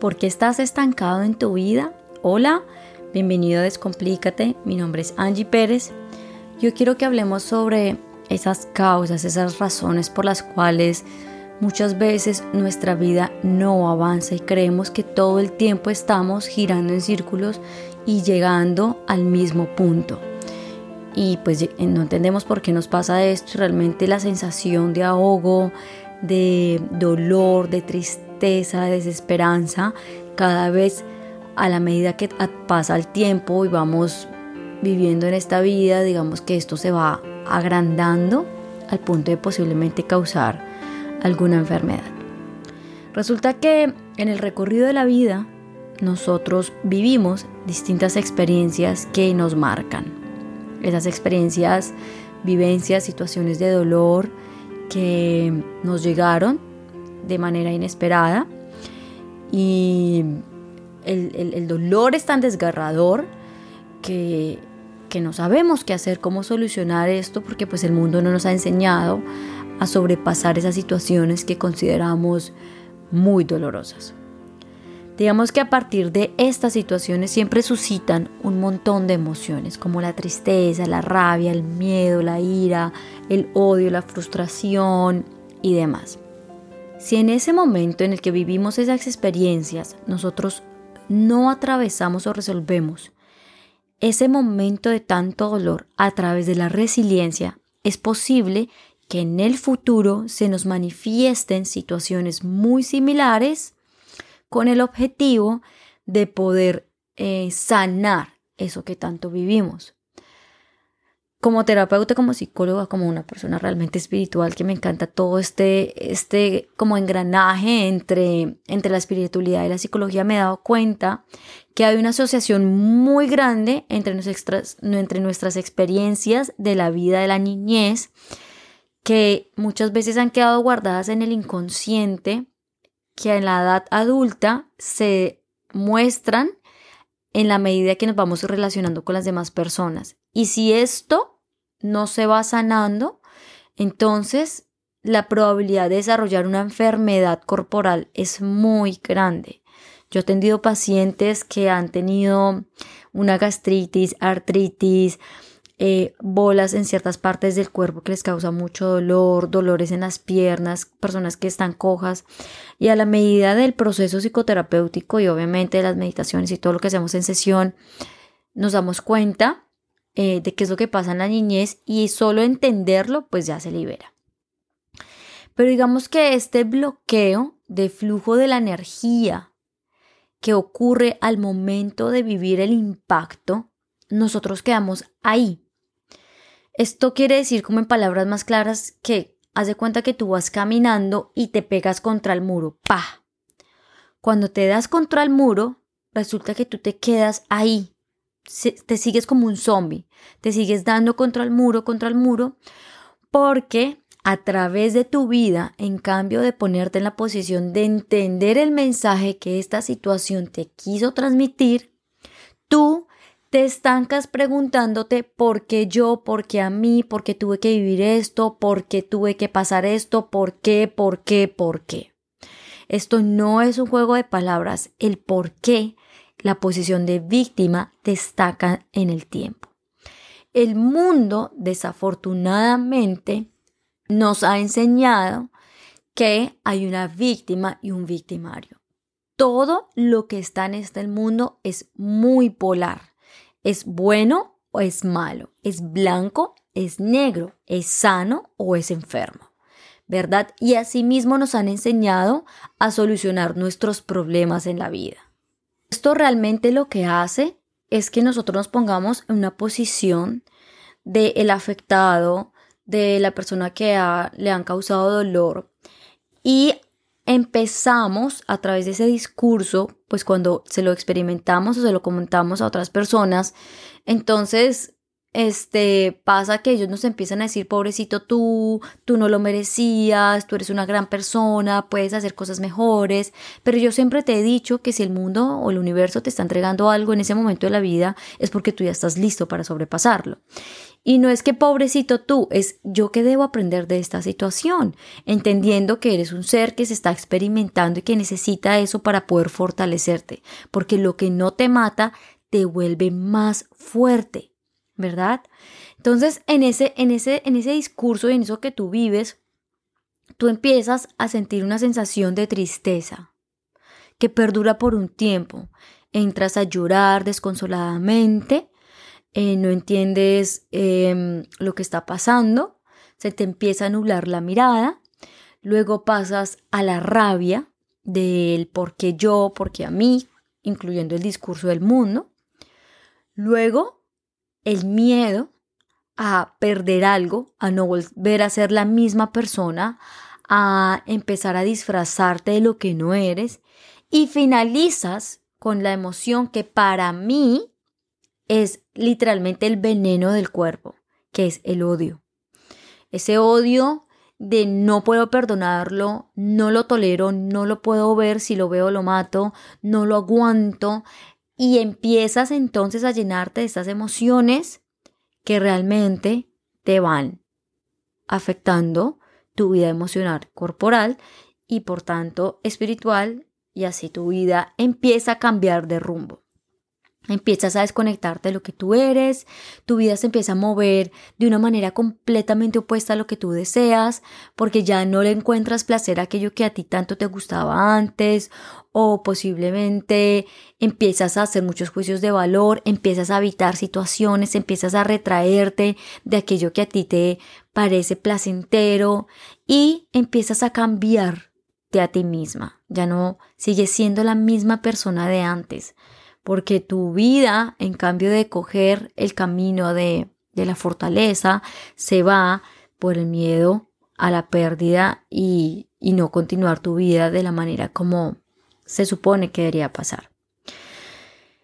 ¿Por qué estás estancado en tu vida? Hola, bienvenido a Descomplícate. Mi nombre es Angie Pérez. Yo quiero que hablemos sobre esas causas, esas razones por las cuales muchas veces nuestra vida no avanza y creemos que todo el tiempo estamos girando en círculos y llegando al mismo punto. Y pues no entendemos por qué nos pasa esto. Realmente la sensación de ahogo, de dolor, de tristeza, de desesperanza, cada vez a la medida que pasa el tiempo y vamos viviendo en esta vida, digamos que esto se va agrandando al punto de posiblemente causar alguna enfermedad. Resulta que en el recorrido de la vida nosotros vivimos distintas experiencias que nos marcan. Esas experiencias, vivencias, situaciones de dolor que nos llegaron de manera inesperada y el, dolor es tan desgarrador que, que no sabemos qué hacer, cómo solucionar esto, porque pues el mundo no nos ha enseñado a sobrepasar esas situaciones que consideramos muy dolorosas. Digamos que a partir de estas situaciones siempre suscitan un montón de emociones, como la tristeza, la rabia, el miedo, la ira, el odio, la frustración y demás. Si en ese momento en el que vivimos esas experiencias nosotros no atravesamos o resolvemos ese momento de tanto dolor a través de la resiliencia, es posible que en el futuro se nos manifiesten situaciones muy similares con el objetivo de poder eh, sanar eso que tanto vivimos como terapeuta, como psicóloga, como una persona realmente espiritual que me encanta todo este, este como engranaje entre, entre la espiritualidad y la psicología, me he dado cuenta que hay una asociación muy grande entre nuestras, entre nuestras experiencias de la vida de la niñez, que muchas veces han quedado guardadas en el inconsciente, que en la edad adulta se muestran en la medida que nos vamos relacionando con las demás personas. Y si esto no se va sanando, entonces la probabilidad de desarrollar una enfermedad corporal es muy grande. Yo he atendido pacientes que han tenido una gastritis, artritis, eh, bolas en ciertas partes del cuerpo que les causa mucho dolor, dolores en las piernas, personas que están cojas. Y a la medida del proceso psicoterapéutico y obviamente de las meditaciones y todo lo que hacemos en sesión, nos damos cuenta eh, de qué es lo que pasa en la niñez y solo entenderlo pues ya se libera. Pero digamos que este bloqueo de flujo de la energía que ocurre al momento de vivir el impacto, nosotros quedamos ahí. Esto quiere decir, como en palabras más claras, que haz de cuenta que tú vas caminando y te pegas contra el muro. ¡Pah! Cuando te das contra el muro, resulta que tú te quedas ahí, te sigues como un zombie, te sigues dando contra el muro, contra el muro, porque a través de tu vida, en cambio de ponerte en la posición de entender el mensaje que esta situación te quiso transmitir, tú te estancas preguntándote por qué yo, por qué a mí, por qué tuve que vivir esto, por qué tuve que pasar esto, por qué, por qué, por qué. Esto no es un juego de palabras. El por qué la posición de víctima destaca en el tiempo. El mundo, desafortunadamente, nos ha enseñado que hay una víctima y un victimario. Todo lo que está en este mundo es muy polar. Es bueno o es malo. Es blanco, es negro. Es sano o es enfermo. ¿Verdad? Y asimismo nos han enseñado a solucionar nuestros problemas en la vida. Esto realmente lo que hace es que nosotros nos pongamos en una posición de el afectado, de la persona que le han causado dolor y empezamos a través de ese discurso, pues cuando se lo experimentamos o se lo comentamos a otras personas, entonces este, pasa que ellos nos empiezan a decir, pobrecito tú, tú no lo merecías, tú eres una gran persona, puedes hacer cosas mejores, pero yo siempre te he dicho que si el mundo o el universo te está entregando algo en ese momento de la vida, es porque tú ya estás listo para sobrepasarlo. Y no es que pobrecito tú, es yo que debo aprender de esta situación, entendiendo que eres un ser que se está experimentando y que necesita eso para poder fortalecerte, porque lo que no te mata te vuelve más fuerte, ¿verdad? Entonces, en ese, en ese, en ese discurso y en eso que tú vives, tú empiezas a sentir una sensación de tristeza que perdura por un tiempo. Entras a llorar desconsoladamente, eh, no entiendes em, lo que está pasando, se te empieza a nublar la mirada, luego pasas a la rabia del por qué yo, por qué a mí, incluyendo el discurso del mundo, luego el miedo a perder algo, a no volver a ser la misma persona, a empezar a disfrazarte de lo que no eres y finalizas con la emoción que para mí es literalmente el veneno del cuerpo, que es el odio. Ese odio de no puedo perdonarlo, no lo tolero, no lo puedo ver, si lo veo lo mato, no lo aguanto y empiezas entonces a llenarte de estas emociones que realmente te van afectando tu vida emocional corporal y por tanto espiritual y así tu vida empieza a cambiar de rumbo. Empiezas a desconectarte de lo que tú eres, tu vida se empieza a mover de una manera completamente opuesta a lo que tú deseas, porque ya no le encuentras placer aquello que a ti tanto te gustaba antes, o posiblemente empiezas a hacer muchos juicios de valor, empiezas a evitar situaciones, empiezas a retraerte de aquello que a ti te parece placentero y empiezas a cambiarte a ti misma. Ya no sigues siendo la misma persona de antes porque tu vida, en cambio de coger el camino de, de la fortaleza, se va por el miedo a la pérdida y, y no continuar tu vida de la manera como se supone que debería pasar.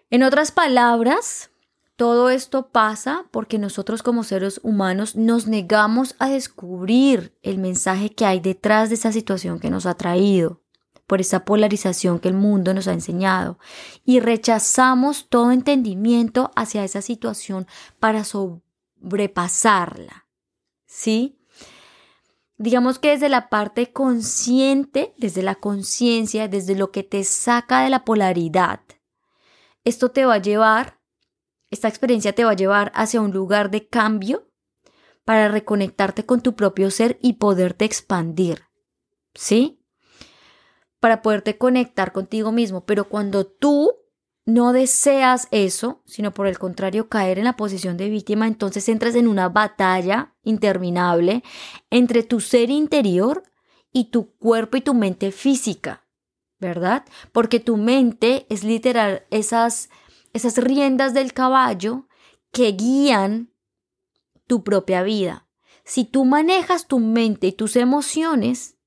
En otras palabras, todo esto pasa porque nosotros como seres humanos nos negamos a descubrir el mensaje que hay detrás de esa situación que nos ha traído por esa polarización que el mundo nos ha enseñado y rechazamos todo entendimiento hacia esa situación para sobrepasarla. ¿Sí? Digamos que desde la parte consciente, desde la conciencia, desde lo que te saca de la polaridad, esto te va a llevar, esta experiencia te va a llevar hacia un lugar de cambio para reconectarte con tu propio ser y poderte expandir. ¿Sí? Para poderte conectar contigo mismo. Pero cuando tú no deseas eso, sino por el contrario caer en la posición de víctima, entonces entras en una batalla interminable entre tu ser interior y tu cuerpo y tu mente física, ¿verdad? Porque tu mente es literal esas, esas riendas del caballo que guían tu propia vida. Si tú manejas tu mente y tus emociones,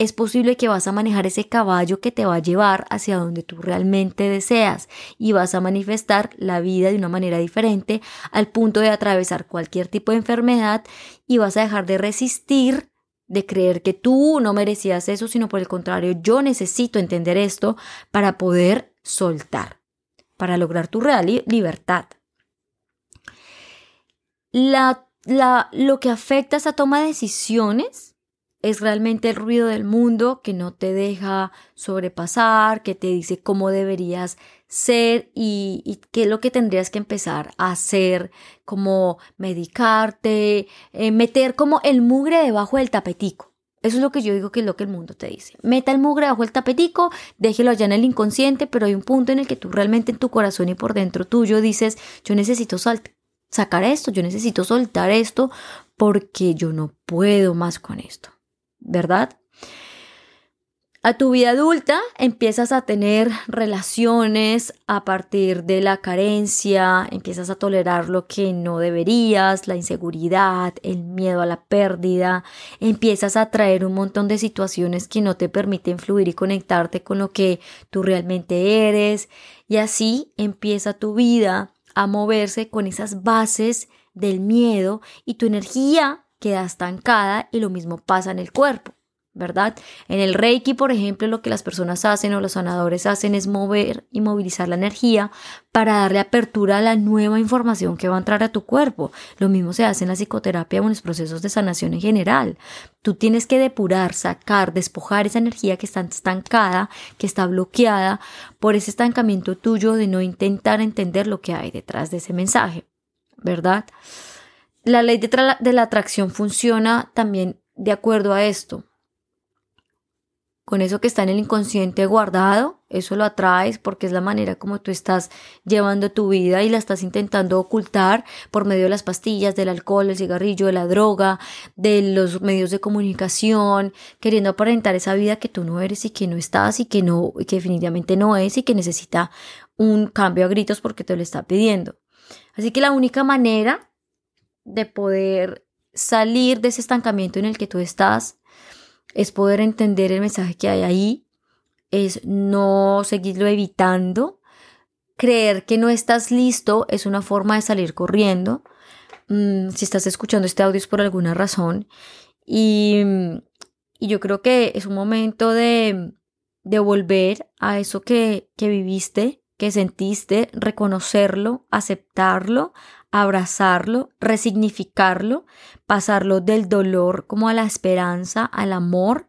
es posible que vas a manejar ese caballo que te va a llevar hacia donde tú realmente deseas y vas a manifestar la vida de una manera diferente al punto de atravesar cualquier tipo de enfermedad y vas a dejar de resistir de creer que tú no merecías eso, sino por el contrario, yo necesito entender esto para poder soltar, para lograr tu real libertad. La, la, lo que afecta a esa toma de decisiones es realmente el ruido del mundo que no te deja sobrepasar, que te dice cómo deberías ser y, qué es lo que tendrías que empezar a hacer, como medicarte, eh, meter como el mugre debajo del tapetico. Eso es lo que yo digo que es lo que el mundo te dice. Meta el mugre debajo del tapetico, déjelo allá en el inconsciente, pero hay un punto en el que tú realmente en tu corazón y por dentro tuyo dices, yo necesito sacar esto, yo necesito soltar esto porque yo no puedo más con esto. ¿Verdad? A tu vida adulta empiezas a tener relaciones a partir de la carencia, empiezas a tolerar lo que no deberías, la inseguridad, el miedo a la pérdida, empiezas a traer un montón de situaciones que no te permiten fluir y conectarte con lo que tú realmente eres y así empieza tu vida a moverse con esas bases del miedo y tu energía queda estancada y lo mismo pasa en el cuerpo. ¿verdad? En el Reiki, por ejemplo, lo que las personas hacen o los sanadores hacen es mover y movilizar la energía para darle apertura a la nueva información que va a entrar a tu cuerpo. Lo mismo se hace en la psicoterapia o en los procesos de sanación en general. Tú tienes que depurar, sacar, despojar esa energía que está estancada, que está bloqueada por ese estancamiento tuyo de no intentar entender lo que hay detrás de ese mensaje, ¿verdad? La ley de, la atracción funciona también de acuerdo a esto con eso que está en el inconsciente guardado, eso lo atraes porque es la manera como tú estás llevando tu vida y la estás intentando ocultar por medio de las pastillas, del alcohol, el cigarrillo, de la droga, de los medios de comunicación, queriendo aparentar esa vida que tú no eres y que no estás y que no, que definitivamente no es y que necesita un cambio a gritos porque te lo está pidiendo. Así que la única manera de poder salir de ese estancamiento en el que tú estás es poder entender el mensaje que hay ahí, es no seguirlo evitando. Creer que no estás listo es una forma de salir corriendo. Mm, si estás escuchando este audio es por alguna razón. Y, y yo creo que es un momento de, de volver a eso que, que viviste, que sentiste, reconocerlo, aceptarlo, abrazarlo, resignificarlo, pasarlo del dolor como a la esperanza, al amor,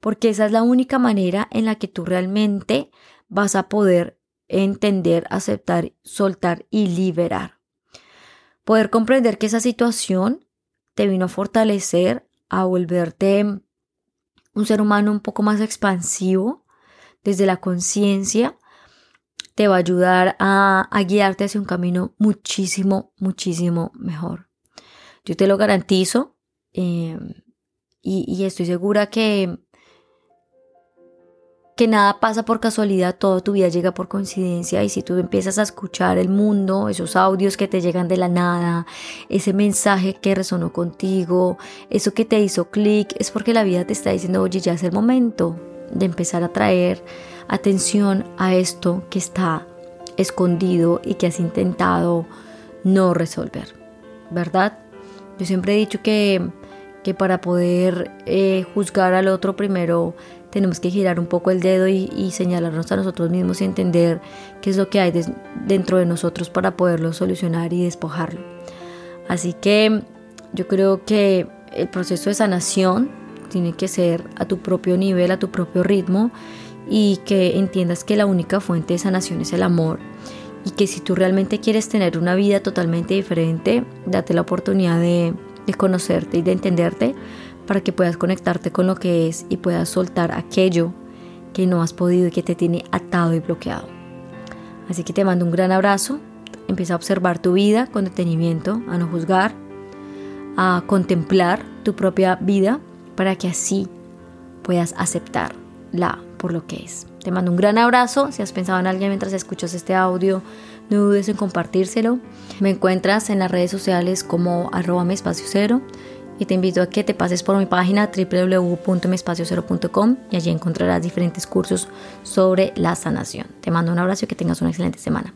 porque esa es la única manera en la que tú realmente vas a poder entender, aceptar, soltar y liberar. Poder comprender que esa situación te vino a fortalecer, a volverte un ser humano un poco más expansivo desde la conciencia, te va a ayudar a, guiarte hacia un camino muchísimo, muchísimo mejor. Yo te lo garantizo em, y, estoy segura que, que nada pasa por casualidad, toda tu vida llega por coincidencia y si tú empiezas a escuchar el mundo, esos audios que te llegan de la nada, ese mensaje que resonó contigo, eso que te hizo clic, es porque la vida te está diciendo, oye, ya es el momento de empezar a traer atención a esto que está escondido y que has intentado no resolver, ¿verdad? Yo siempre he dicho que, que para poder eh, juzgar al otro primero tenemos que girar un poco el dedo y, señalarnos a nosotros mismos y entender qué es lo que hay dentro de nosotros para poderlo solucionar y despojarlo. Así que yo creo que el proceso de sanación tiene que ser a tu propio nivel, a tu propio ritmo y que entiendas que la única fuente de sanación es el amor y que si tú realmente quieres tener una vida totalmente diferente, date la oportunidad de, conocerte y de entenderte para que puedas conectarte con lo que es y puedas soltar aquello que no has podido y que te tiene atado y bloqueado. Así que te mando un gran abrazo, empieza a observar tu vida con detenimiento, a no juzgar, a contemplar tu propia vida para que así puedas aceptarla por lo que es. Te mando un gran abrazo. Si has pensado en alguien mientras escuchas este audio, no dudes en compartírselo. Me encuentras en las redes sociales como arroba espacio cero y te invito a que te pases por mi página www.mespaciocero.com y allí encontrarás diferentes cursos sobre la sanación. Te mando un abrazo y que tengas una excelente semana.